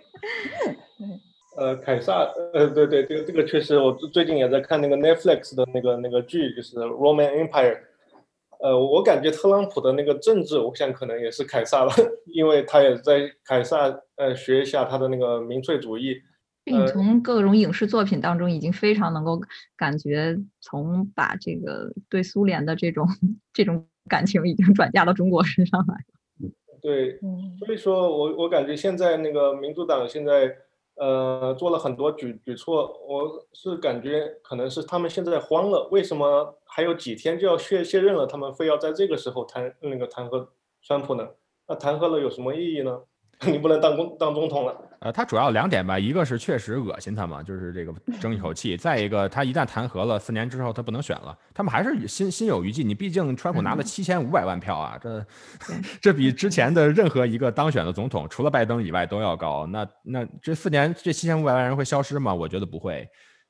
呃，凯撒，呃，对对，这个这个确实，我最近也在看那个 Netflix 的那个那个剧，就是 Roman Empire。呃，我感觉特朗普的那个政治我想可能也是凯撒吧，因为他也在凯撒呃学一下他的那个民粹主义。
并从各种影视作品当中已经非常能够感觉，从把这个对苏联的这种这种感情已经转嫁到中国身上来。
对，所以说我我感觉现在那个民主党现在。呃，做了很多举举措，我是感觉可能是他们现在慌了。为什么还有几天就要卸卸任了，他们非要在这个时候弹那个弹劾川普呢？那弹劾了有什么意义呢？你不能当公当总统了。
呃，他主要两点吧，一个是确实恶心他嘛，就是这个争一口气；再一个，他一旦弹劾了，四年之后他不能选了，他们还是心心有余悸。你毕竟川普拿了七千五百万票啊，这 这比之前的任何一个当选的总统，除了拜登以外都要高。那那这四年这七千五百万人会消失吗？我觉得不会，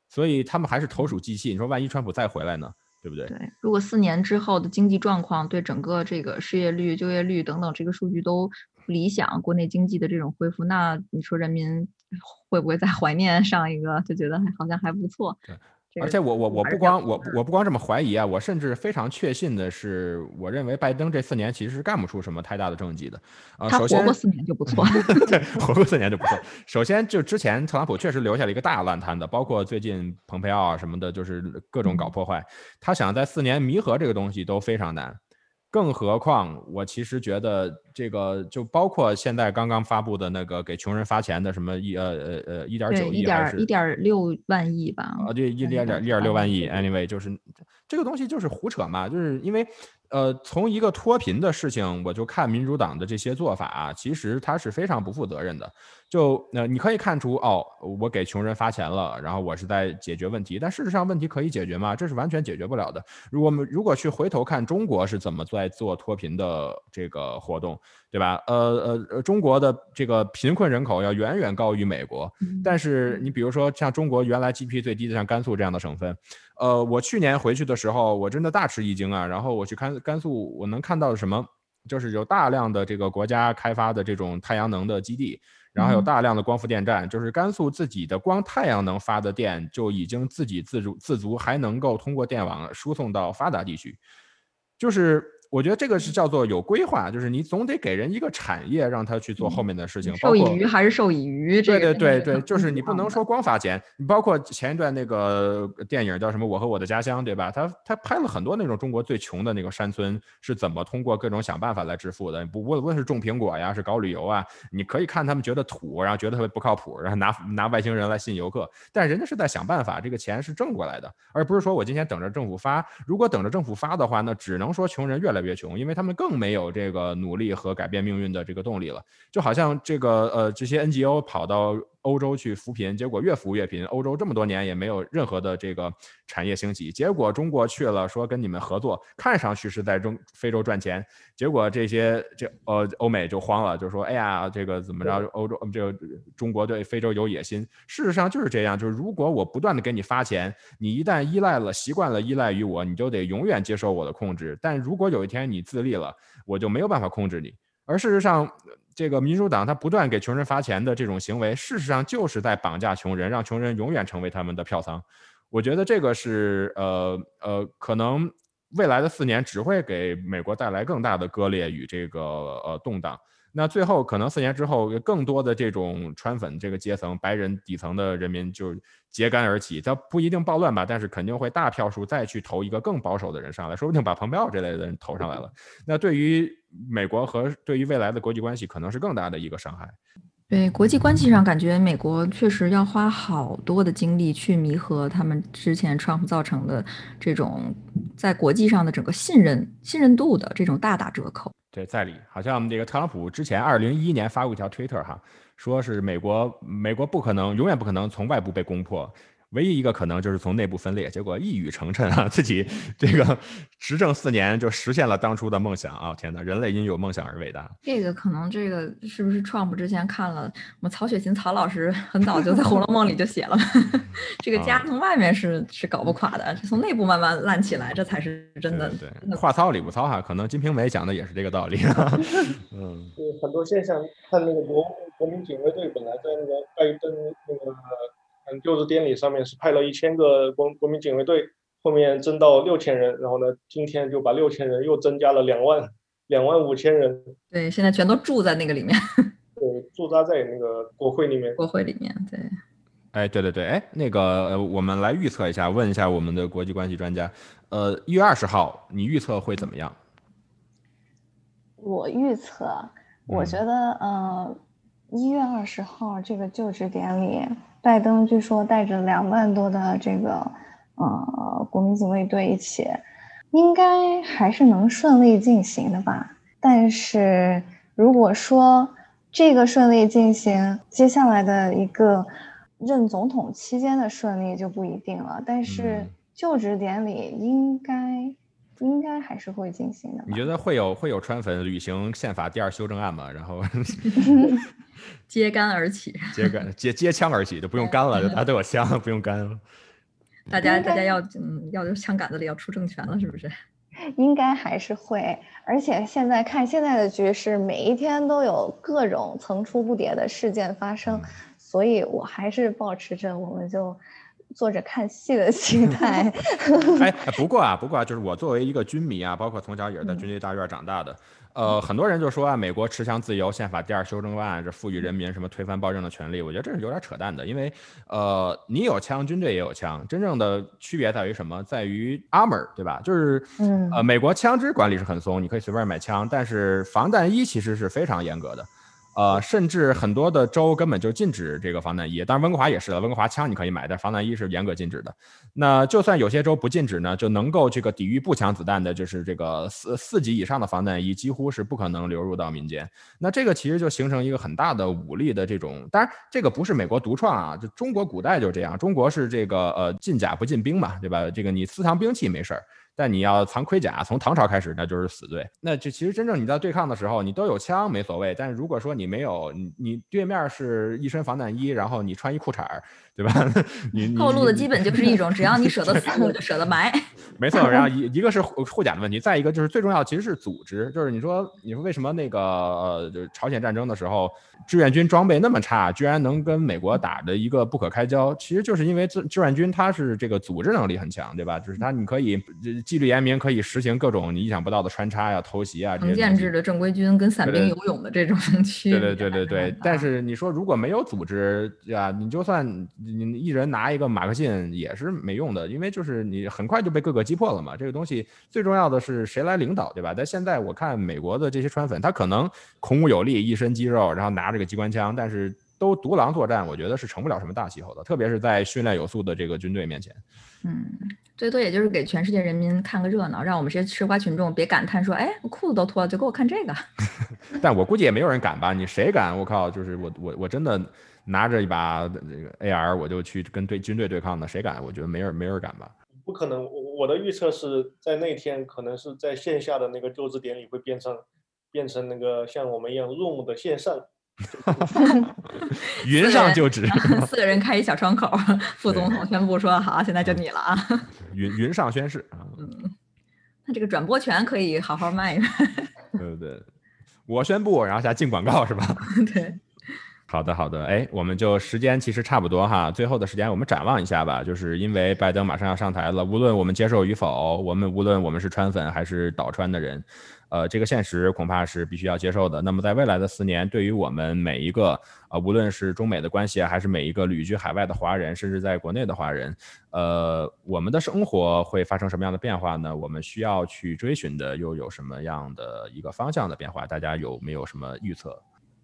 所以他们还是投鼠忌器。你说万一川普再回来呢？对不对？
对，如果四年之后的经济状况对整个这个失业率、就业率等等这个数据都。不理想，国内经济的这种恢复，那你说人民会不会再怀念上一个，就觉得好像还不错？
对，而且我我我不光我我不光这么怀疑啊，我甚至非常确信的是，我认为拜登这四年其实是干不出什么太大的政绩的。啊，首先
活过四年就不错，
对，活过四年就不错。首先就之前特朗普确实留下了一个大烂摊子，包括最近蓬佩奥啊什么的，就是各种搞破坏。他想在四年弥合这个东西都非常难。更何况，我其实觉得这个就包括现在刚刚发布的那个给穷人发钱的什么一呃呃呃一点九亿还是
一点六万亿吧？
啊，对，一点点一点六万亿。Anyway，就是这个东西就是胡扯嘛，就是因为呃，从一个脱贫的事情，我就看民主党的这些做法啊，其实他是非常不负责任的。就那你可以看出，哦，我给穷人发钱了，然后我是在解决问题，但事实上问题可以解决吗？这是完全解决不了的。如果我们如果去回头看中国是怎么在做脱贫的这个活动，对吧？呃呃呃，中国的这个贫困人口要远远高于美国，但是你比如说像中国原来 GDP 最低的像甘肃这样的省份，呃，我去年回去的时候，我真的大吃一惊啊。然后我去看甘肃，我能看到什么？就是有大量的这个国家开发的这种太阳能的基地。然后有大量的光伏电站，就是甘肃自己的光太阳能发的电就已经自给自足，自足还能够通过电网输送到发达地区，就是。我觉得这个是叫做有规划，就是你总得给人一个产业，让他去做后面的事情。
受益于还是受益于？
对对对对，就是你不能说光发钱。你包括前一段那个电影叫什么《我和我的家乡》，对吧？他他拍了很多那种中国最穷的那个山村是怎么通过各种想办法来致富的。不无论是种苹果呀，是搞旅游啊，你可以看他们觉得土，然后觉得特别不靠谱，然后拿拿外星人来吸引游客。但人家是在想办法，这个钱是挣过来的，而不是说我今天等着政府发。如果等着政府发的话，那只能说穷人越来越。越穷，因为他们更没有这个努力和改变命运的这个动力了。就好像这个呃，这些 NGO 跑到欧洲去扶贫，结果越扶越贫。欧洲这么多年也没有任何的这个产业兴起，结果中国去了，说跟你们合作，看上去是在中非洲赚钱，结果这些这呃欧美就慌了，就说哎呀，这个怎么着？欧洲这个中国对非洲有野心。事实上就是这样，就是如果我不断的给你发钱，你一旦依赖了、习惯了依赖于我，你就得永远接受我的控制。但如果有一天你自立了，我就没有办法控制你。而事实上，这个民主党他不断给穷人发钱的这种行为，事实上就是在绑架穷人，让穷人永远成为他们的票仓。我觉得这个是呃呃，可能未来的四年只会给美国带来更大的割裂与这个呃动荡。那最后可能四年之后，更多的这种川粉这个阶层、白人底层的人民就揭竿而起。他不一定暴乱吧，但是肯定会大票数再去投一个更保守的人上来，说不定把蓬佩奥这类的人投上来了。那对于美国和对于未来的国际关系，可能是更大的一个伤害。
对国际关系上，感觉美国确实要花好多的精力去弥合他们之前 Trump 造成的这种在国际上的整个信任信任度的这种大打折扣。
对，在理，好像这个特朗普之前二零一一年发过一条推特哈，说是美国美国不可能永远不可能从外部被攻破。唯一一个可能就是从内部分裂，结果一语成谶啊，自己这个执政四年就实现了当初的梦想啊！天哪，人类因有梦想而伟大。
这个可能这个是不是 Trump 之前看了我们曹雪芹曹老师很早就在《红楼梦》里就写了，这个家从外面是是搞不垮的，从内部慢慢烂起来，这才是真的。
对，话糙理不糙哈，可能《金瓶梅》讲的也是这个道理。
嗯，对很多现象，看那个国国民警卫队本来在那个拜登那个。嗯，就职典礼上面是派了一千个国国民警卫队，后面增到六千人，然后呢，今天就把六千人又增加了两万两万五千人。
对，现在全都住在那个里面。
对，驻扎在那个国会里面。
国会里面，对。
哎，对对对，哎，那个，我们来预测一下，问一下我们的国际关系专家，呃，一月二十号，你预测会怎么样？
我预测，我觉得，呃，一月二十号这个就职典礼。拜登据说带着两万多的这个呃国民警卫队一起，应该还是能顺利进行的吧。但是如果说这个顺利进行，接下来的一个任总统期间的顺利就不一定了。但是就职典礼应该应该还是会进行的。
你觉得会有会有川粉履行宪法第二修正案吗？然后。
揭竿而起，
揭竿揭揭枪而起，就不用干 了，大家都有枪，不用干了。
大家大家要嗯要枪杆子里要出政权了，是不是？
应该还是会，而且现在看现在的局势，每一天都有各种层出不穷的事件发生，所以我还是保持着我们就坐着看戏的心 态。
哎，不过啊，不过啊，就是我作为一个军迷啊，包括从小也是在军队大院长大的。呃，很多人就说啊，美国持枪自由，宪法第二修正案这赋予人民什么推翻暴政的权利，我觉得这是有点扯淡的，因为呃，你有枪，军队也有枪，真正的区别在于什么？在于 armor，对吧？就是嗯，呃，美国枪支管理是很松，你可以随便买枪，但是防弹衣其实是非常严格的。呃，甚至很多的州根本就禁止这个防弹衣。当然，温哥华也是的，温哥华枪你可以买，但防弹衣是严格禁止的。那就算有些州不禁止呢，就能够这个抵御步枪子弹的，就是这个四四级以上的防弹衣，几乎是不可能流入到民间。那这个其实就形成一个很大的武力的这种，当然这个不是美国独创啊，就中国古代就这样，中国是这个呃禁甲不禁兵嘛，对吧？这个你私藏兵器没事儿。但你要藏盔甲，从唐朝开始那就是死罪。那就其实真正你在对抗的时候，你都有枪没所谓。但是如果说你没有，你你对面是一身防弹衣，然后你穿一裤衩儿。对吧？你
后路的基本就是一种，只要你舍得 死，我就舍得埋。
没错，然后一一个是护甲的问题，再一个就是最重要其实是组织，就是你说你说为什么那个呃，就是朝鲜战争的时候，志愿军装备那么差，居然能跟美国打的一个不可开交？其实就是因为志志愿军他是这个组织能力很强，对吧？就是他你可以纪律严明，可以实行各种你意想不到的穿插呀、偷袭啊。
成建制的正规军跟散兵游泳的这种 区
别。对对对对对。但是你说如果没有组织啊，你就算。你一人拿一个马克沁也是没用的，因为就是你很快就被各个击破了嘛。这个东西最重要的是谁来领导，对吧？但现在我看美国的这些川粉，他可能孔武有力，一身肌肉，然后拿着个机关枪，但是都独狼作战，我觉得是成不了什么大气候的，特别是在训练有素的这个军队面前。
嗯，最多也就是给全世界人民看个热闹，让我们这些吃瓜群众别感叹说，哎，我裤子都脱了，就给我看这个。
但我估计也没有人敢吧？你谁敢？我靠，就是我我我真的。拿着一把这个 AR，我就去跟对军队对抗的，谁敢？我觉得没人，没人敢吧？
不可能。我的预测是在那天，可能是在线下的那个就职典礼会变成变成那个像我们一样 Room 的线上，
云上就职，
四个人开一小窗口，副总统宣布说：“好，现在就你了啊！”
云云上宣誓啊。
嗯，那这个转播权可以好好卖一卖。
对对，我宣布，然后下进广告是吧？
对。
好的，好的，哎，我们就时间其实差不多哈，最后的时间我们展望一下吧，就是因为拜登马上要上台了，无论我们接受与否，我们无论我们是川粉还是倒川的人，呃，这个现实恐怕是必须要接受的。那么在未来的四年，对于我们每一个呃，无论是中美的关系，还是每一个旅居海外的华人，甚至在国内的华人，呃，我们的生活会发生什么样的变化呢？我们需要去追寻的又有什么样的一个方向的变化？大家有没有什么预测？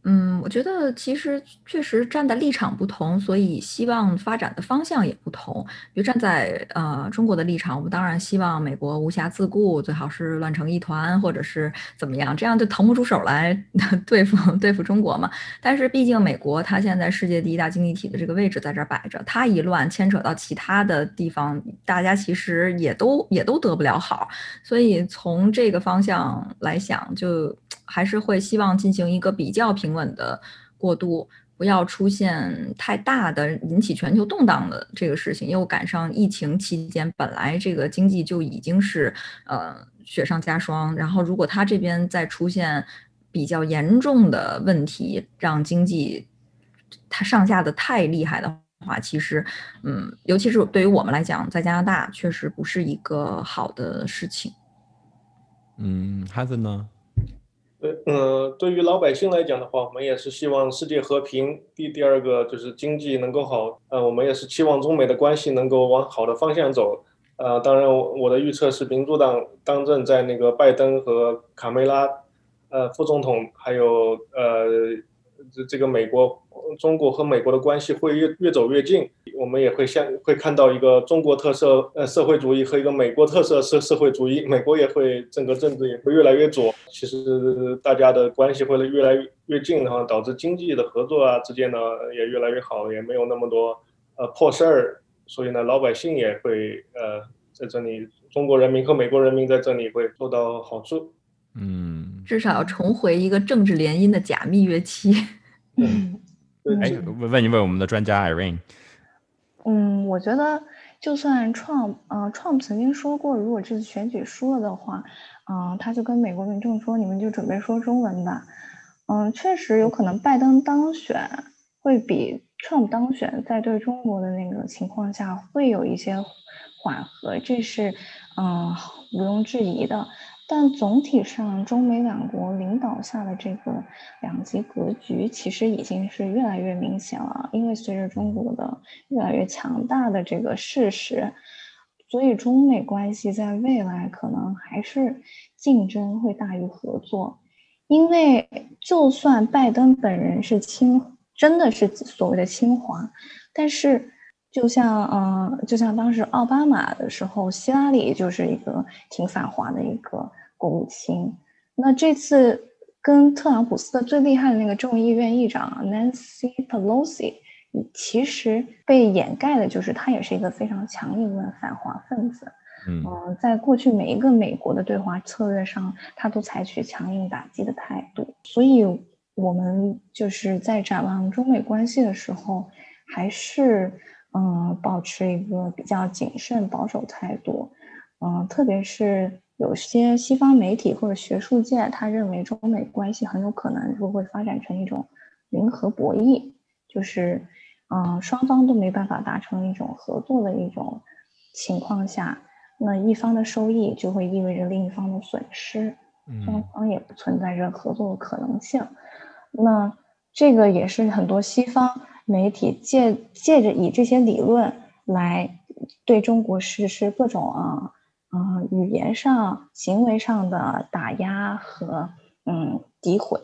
嗯，我觉得其实确实站的立场不同，所以希望发展的方向也不同。比如站在呃中国的立场，我们当然希望美国无暇自顾，最好是乱成一团，或者是怎么样，这样就腾不出手来 对付对付中国嘛。但是毕竟美国它现在世界第一大经济体的这个位置在这摆着，它一乱牵扯到其他的地方，大家其实也都也都得不了好。所以从这个方向来想，就。还是会希望进行一个比较平平稳的过渡，不要出现太大的引起全球动荡的这个事情。又赶上疫情期间，本来这个经济就已经是呃雪上加霜，然后如果它这边再出现比较严重的问题，让经济它上下的太厉害的话，其实嗯，尤其是对于我们来讲，在加拿大确实不是一个好的事情。
嗯，孩子呢？
对，嗯，对于老百姓来讲的话，我们也是希望世界和平。第第二个就是经济能够好，呃，我们也是期望中美的关系能够往好的方向走。呃，当然，我的预测是民主党当政，在那个拜登和卡梅拉，呃，副总统，还有呃，这这个美国。中国和美国的关系会越越走越近，我们也会像会看到一个中国特色呃社会主义和一个美国特色社社会主义，美国也会整个政治也会越来越左，其实大家的关系会越来越近，然后导致经济的合作啊之间呢也越来越好，也没有那么多呃破事儿，所以呢老百姓也会呃在这里，中国人民和美国人民在这里会做到好处，
嗯，
至少要重回一个政治联姻的假蜜月期，
嗯。
哎，问一问我们的专家 Irene。
嗯，我觉得就算 Trump，呃，Trump 曾经说过，如果这次选举输了的话，嗯，他就跟美国民众说，你们就准备说中文吧。嗯，确实有可能拜登当选会比 Trump 当选，在对中国的那个情况下会有一些缓和，这是嗯毋庸置疑的。但总体上，中美两国领导下的这个两极格局，其实已经是越来越明显了。因为随着中国的越来越强大的这个事实，所以中美关系在未来可能还是竞争会大于合作。因为就算拜登本人是亲，真的是所谓的亲华，但是就像嗯，就像当时奥巴马的时候，希拉里就是一个挺反华的一个国务卿。那这次跟特朗普撕的最厉害的那个众议院议长 Nancy Pelosi，其实被掩盖的就是他也是一个非常强硬的反华分子。
嗯，
在过去每一个美国的对华策略上，他都采取强硬打击的态度。所以我们就是在展望中美关系的时候，还是嗯保持一个比较谨慎保守态度。嗯，特别是。有些西方媒体或者学术界，他认为中美关系很有可能就会发展成一种零和博弈，就是，嗯，双方都没办法达成一种合作的一种情况下，那一方的收益就会意味着另一方的损失，双方也不存在着合作的可能性。那这个也是很多西方媒体借借着以这些理论来对中国实施各种啊。嗯，语言上、行为上的打压和嗯诋毁，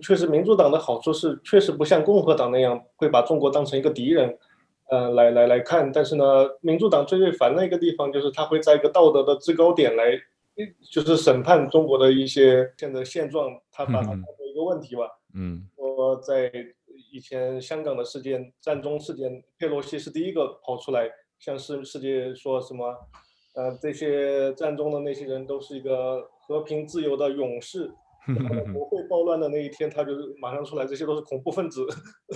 确实，民主党的好处是确实不像共和党那样会把中国当成一个敌人，呃，来来来看。但是呢，民主党最最烦的一个地方就是他会在一个道德的制高点来，就是审判中国的一些现在现状，他把它当做一个问题吧。
嗯，
我在以前香港的事件、战中事件，佩洛西是第一个跑出来向世世界说什么。呃，这些战中的那些人都是一个和平自由的勇士。国会暴乱的那一天，他就是马上出来，这些都是恐怖分子。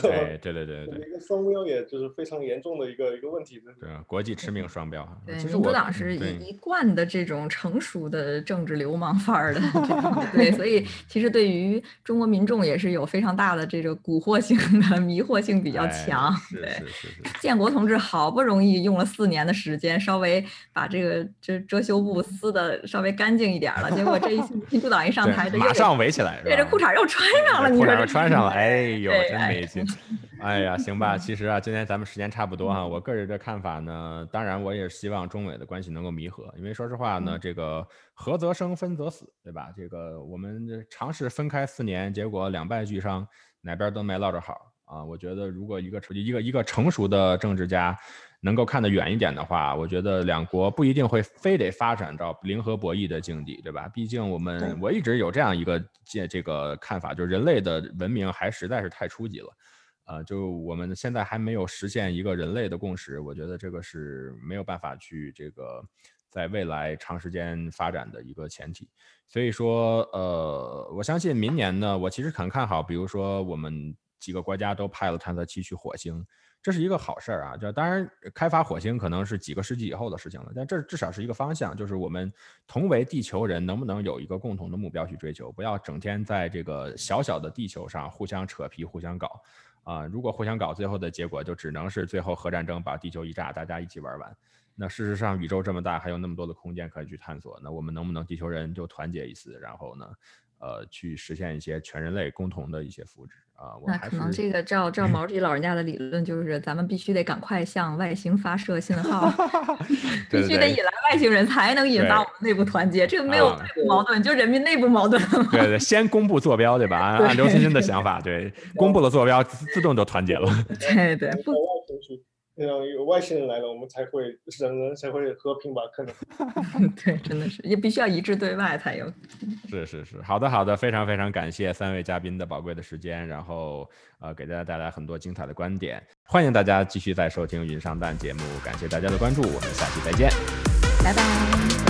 对对对对对，
一个双标，也就是非常严重的一个一个问题。
对，国际驰名双标。
对，民主党是一一贯的这种成熟的政治流氓范儿的。对，所以其实对于中国民众也是有非常大的这个蛊惑性的、迷惑性比较强。
对，是是是。
建国同志好不容易用了四年的时间，稍微把这个这遮羞布撕的稍微干净一点了，结果这一民主党一上台，
马上围起来。
对，这裤衩又穿上了，
裤衩又穿上了，哎 呦，真没劲！哎呀，行吧，其实啊，今天咱们时间差不多哈。我个人的看法呢，当然我也希望中美的关系能够弥合，因为说实话呢，这个合则生，分则死，对吧？这个我们尝试分开四年，结果两败俱伤，哪边都没落着好啊。我觉得如果一个一个一个成熟的政治家。能够看得远一点的话，我觉得两国不一定会非得发展到零和博弈的境地，对吧？毕竟我们我一直有这样一个这这个看法，就是人类的文明还实在是太初级了，呃，就我们现在还没有实现一个人类的共识，我觉得这个是没有办法去这个在未来长时间发展的一个前提。所以说，呃，我相信明年呢，我其实很看好，比如说我们几个国家都派了探测器去火星。这是一个好事儿啊！就当然，开发火星可能是几个世纪以后的事情了，但这至少是一个方向，就是我们同为地球人，能不能有一个共同的目标去追求？不要整天在这个小小的地球上互相扯皮、互相搞啊！如果互相搞，最后的结果就只能是最后核战争把地球一炸，大家一起玩完。那事实上，宇宙这么大，还有那么多的空间可以去探索，那我们能不能地球人就团结一次，然后呢？呃，去实现一些全人类共同的一些福祉啊。
那可能这个照照毛主席老人家的理论，就是咱们必须得赶快向外星发射信号，必须得引来外星人才能引发我们内部团结。这个没有内部矛盾，就人民内部矛盾。
对对，先公布坐标，对吧？按按刘欣欣的想法，对，公布了坐标，自动就团结了。
对对。不。
那样有外星人来了，我们才会人人才会和平吧？可能
对，真的是也必须要一致对外才有。
是是是，好的好的，非常非常感谢三位嘉宾的宝贵的时间，然后呃给大家带来很多精彩的观点，欢迎大家继续再收听云上蛋节目，感谢大家的关注，我们下期再见，
拜拜。